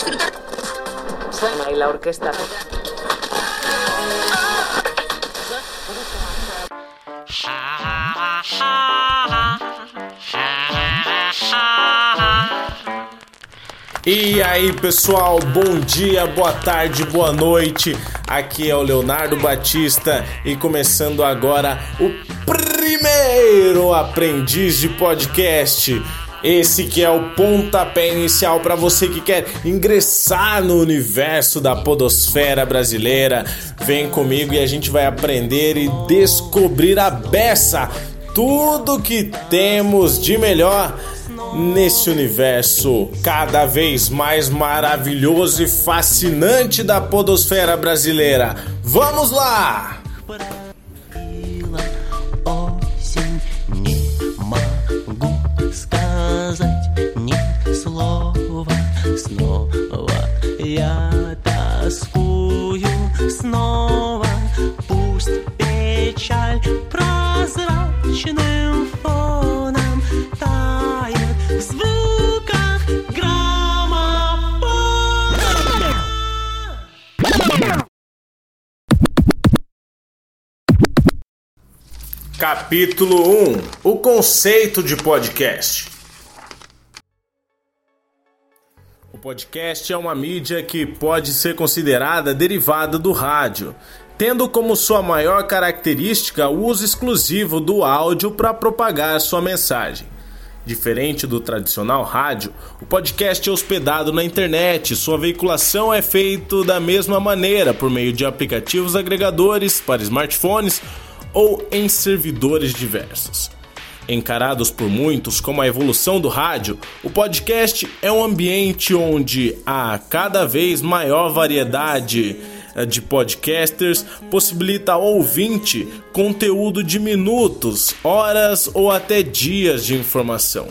disfrutar. Suena y la orquesta. E aí pessoal, bom dia, boa tarde, boa noite. Aqui é o Leonardo Batista e começando agora o primeiro aprendiz de podcast. Esse que é o pontapé inicial para você que quer ingressar no universo da podosfera brasileira. Vem comigo e a gente vai aprender e descobrir a beça, tudo que temos de melhor nesse universo cada vez mais maravilhoso e fascinante da podosfera brasileira. Vamos lá! слова. Снова я тоскую, снова пусть печаль прозрачным фоном тает в звуках граммофона. Capítulo 1 O conceito de podcast. podcast é uma mídia que pode ser considerada derivada do rádio, tendo como sua maior característica o uso exclusivo do áudio para propagar sua mensagem. Diferente do tradicional rádio, o podcast é hospedado na internet. Sua veiculação é feita da mesma maneira, por meio de aplicativos agregadores para smartphones ou em servidores diversos. Encarados por muitos como a evolução do rádio, o podcast é um ambiente onde há cada vez maior variedade eh, de podcasters possibilita ao ouvinte conteúdo de minutos, horas ou até dias de informação.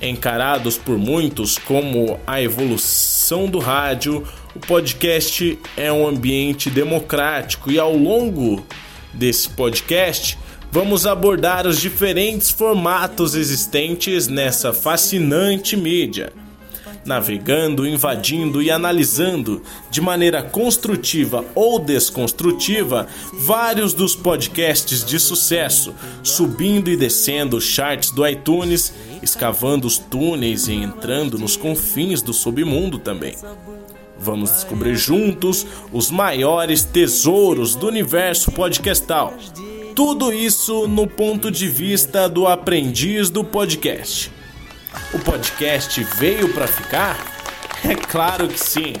Encarados por muitos como a evolução do rádio, o podcast é um ambiente democrático e ao longo desse podcast vamos abordar os diferentes formatos existentes nessa fascinante mídia navegando, invadindo e analisando de maneira construtiva ou desconstrutiva vários dos podcasts de sucesso, subindo e descendo os charts do iTunes, escavando os túneis e entrando nos confins do submundo também. Vamos descobrir juntos os maiores tesouros do universo podcastal. Tudo isso no ponto de vista do aprendiz do podcast. O podcast veio para ficar? É claro que sim.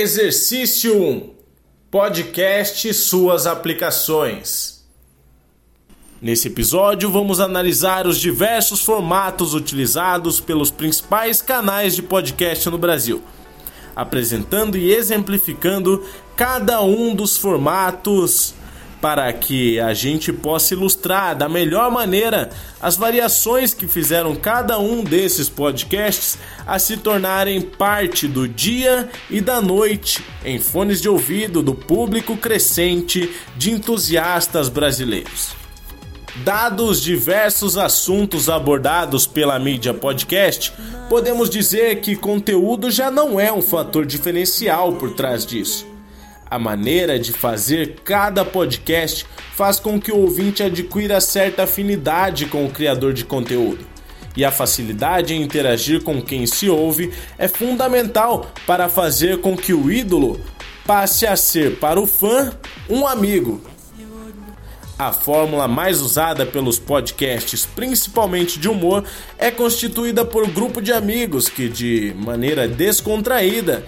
Exercício 1 Podcast e suas aplicações. Nesse episódio, vamos analisar os diversos formatos utilizados pelos principais canais de podcast no Brasil, apresentando e exemplificando cada um dos formatos para que a gente possa ilustrar da melhor maneira as variações que fizeram cada um desses podcasts a se tornarem parte do dia e da noite em fones de ouvido do público crescente de entusiastas brasileiros. Dados diversos assuntos abordados pela mídia podcast, podemos dizer que conteúdo já não é um fator diferencial por trás disso. A maneira de fazer cada podcast faz com que o ouvinte adquira certa afinidade com o criador de conteúdo. E a facilidade em interagir com quem se ouve é fundamental para fazer com que o ídolo passe a ser para o fã um amigo. A fórmula mais usada pelos podcasts, principalmente de humor, é constituída por grupo de amigos que, de maneira descontraída,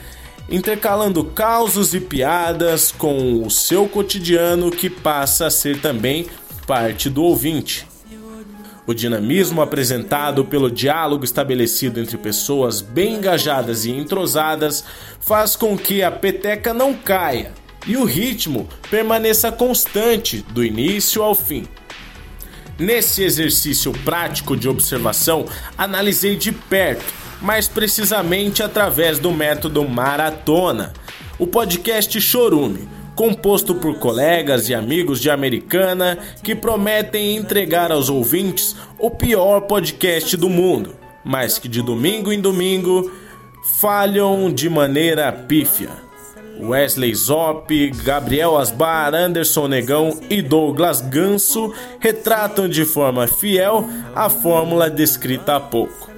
intercalando causos e piadas com o seu cotidiano que passa a ser também parte do ouvinte. O dinamismo apresentado pelo diálogo estabelecido entre pessoas bem engajadas e entrosadas faz com que a peteca não caia e o ritmo permaneça constante do início ao fim. Nesse exercício prático de observação, analisei de perto, mais precisamente através do método Maratona, o podcast Chorume, composto por colegas e amigos de Americana que prometem entregar aos ouvintes o pior podcast do mundo, mas que de domingo em domingo falham de maneira pífia. Wesley Zop, Gabriel Asbar, Anderson Negão e Douglas Ganso retratam de forma fiel a fórmula descrita há pouco.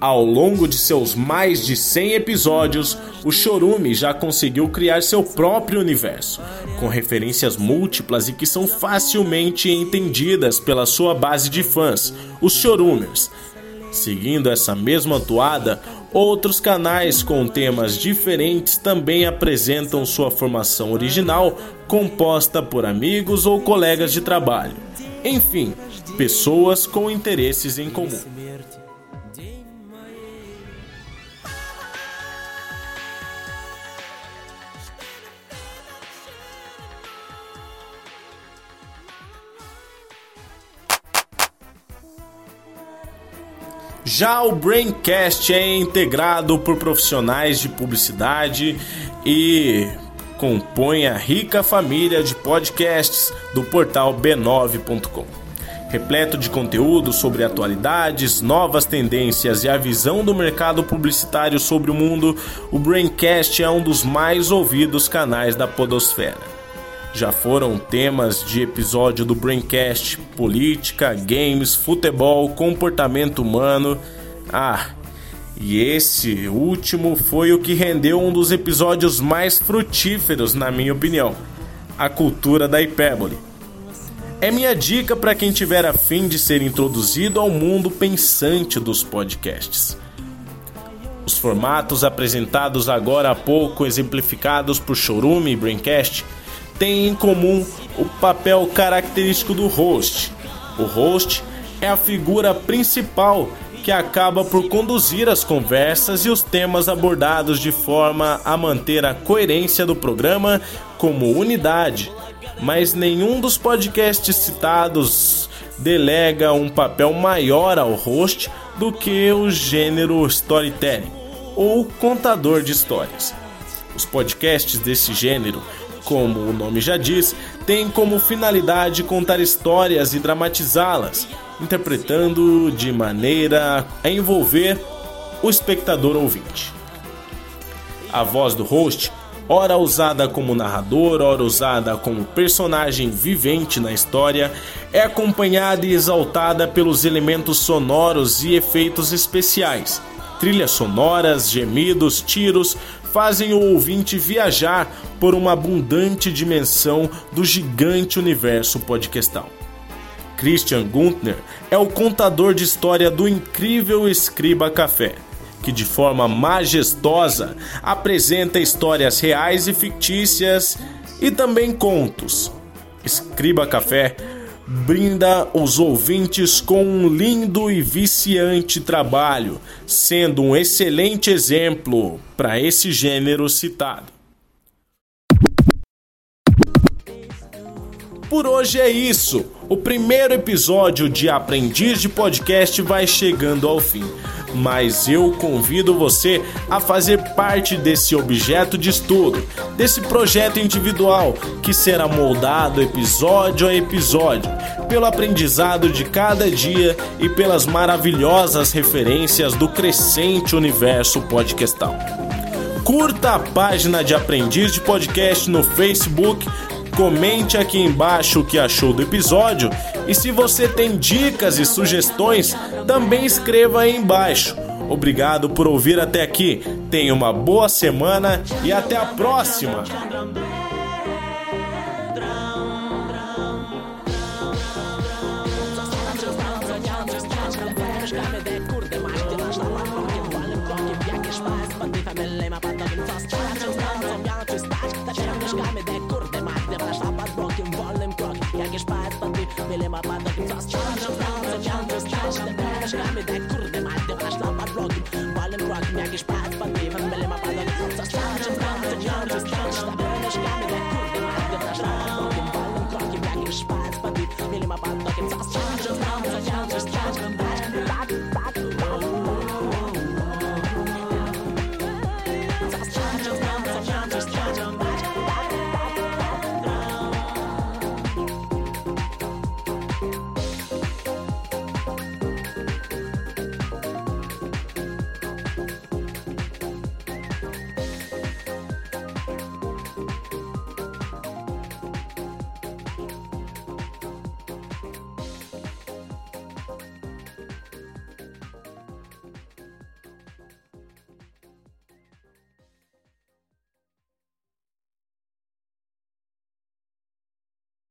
Ao longo de seus mais de 100 episódios, o Chorume já conseguiu criar seu próprio universo, com referências múltiplas e que são facilmente entendidas pela sua base de fãs, os Chorumers. Seguindo essa mesma toada, Outros canais com temas diferentes também apresentam sua formação original, composta por amigos ou colegas de trabalho. Enfim, pessoas com interesses em comum. Já o Braincast é integrado por profissionais de publicidade e compõe a rica família de podcasts do portal b9.com. Repleto de conteúdo sobre atualidades, novas tendências e a visão do mercado publicitário sobre o mundo, o Braincast é um dos mais ouvidos canais da Podosfera já foram temas de episódio do Braincast: política, games, futebol, comportamento humano. Ah, e esse último foi o que rendeu um dos episódios mais frutíferos, na minha opinião: a cultura da hipérbole. É minha dica para quem tiver a fim de ser introduzido ao mundo pensante dos podcasts. Os formatos apresentados agora há pouco, exemplificados por Chorume e Braincast, têm em comum o papel característico do host. O host é a figura principal que acaba por conduzir as conversas e os temas abordados de forma a manter a coerência do programa como unidade. Mas nenhum dos podcasts citados delega um papel maior ao host do que o gênero storytelling ou contador de histórias. Os podcasts desse gênero como o nome já diz, tem como finalidade contar histórias e dramatizá-las, interpretando de maneira a envolver o espectador ouvinte. A voz do host, ora usada como narrador, ora usada como personagem vivente na história, é acompanhada e exaltada pelos elementos sonoros e efeitos especiais, trilhas sonoras, gemidos, tiros, fazem o ouvinte viajar por uma abundante dimensão do gigante universo podcastal. Christian Guntner é o contador de história do incrível Escriba Café, que de forma majestosa apresenta histórias reais e fictícias e também contos. Escriba Café brinda os ouvintes com um lindo e viciante trabalho, sendo um excelente exemplo para esse gênero citado. Por hoje é isso. O primeiro episódio de Aprendiz de Podcast vai chegando ao fim mas eu convido você a fazer parte desse objeto de estudo, desse projeto individual que será moldado episódio a episódio, pelo aprendizado de cada dia e pelas maravilhosas referências do crescente universo podcastal. Curta a página de Aprendiz de Podcast no Facebook Comente aqui embaixo o que achou do episódio e se você tem dicas e sugestões, também escreva aí embaixo. Obrigado por ouvir até aqui. Tenha uma boa semana e até a próxima. Spaß, but it will in my body.